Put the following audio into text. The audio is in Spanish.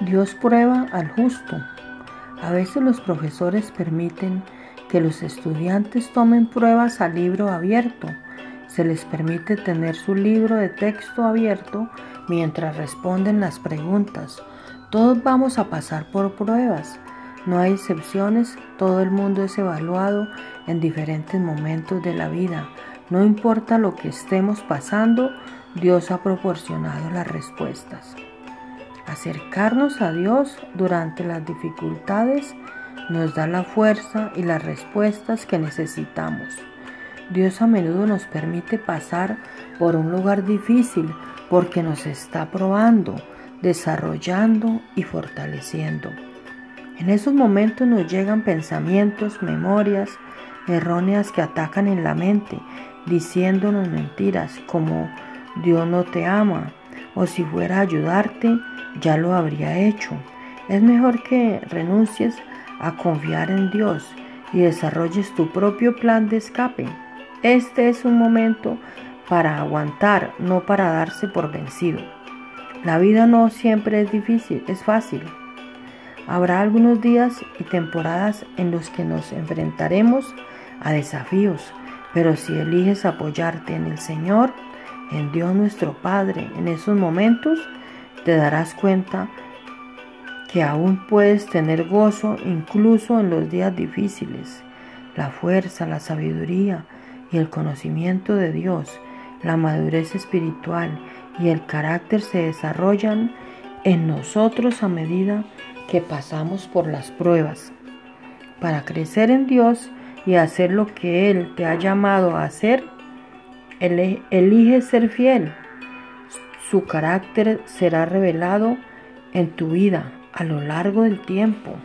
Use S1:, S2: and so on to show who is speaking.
S1: Dios prueba al justo. A veces los profesores permiten que los estudiantes tomen pruebas a libro abierto. Se les permite tener su libro de texto abierto mientras responden las preguntas. Todos vamos a pasar por pruebas. No hay excepciones, todo el mundo es evaluado en diferentes momentos de la vida. No importa lo que estemos pasando, Dios ha proporcionado las respuestas. Acercarnos a Dios durante las dificultades nos da la fuerza y las respuestas que necesitamos. Dios a menudo nos permite pasar por un lugar difícil porque nos está probando, desarrollando y fortaleciendo. En esos momentos nos llegan pensamientos, memorias erróneas que atacan en la mente, diciéndonos mentiras como Dios no te ama o si fuera a ayudarte ya lo habría hecho. Es mejor que renuncies a confiar en Dios y desarrolles tu propio plan de escape. Este es un momento para aguantar, no para darse por vencido. La vida no siempre es difícil, es fácil. Habrá algunos días y temporadas en los que nos enfrentaremos a desafíos, pero si eliges apoyarte en el Señor, en Dios nuestro Padre, en esos momentos, te darás cuenta que aún puedes tener gozo incluso en los días difíciles. La fuerza, la sabiduría y el conocimiento de Dios, la madurez espiritual y el carácter se desarrollan en nosotros a medida que pasamos por las pruebas. Para crecer en Dios y hacer lo que Él te ha llamado a hacer, elige ser fiel su carácter será revelado en tu vida a lo largo del tiempo.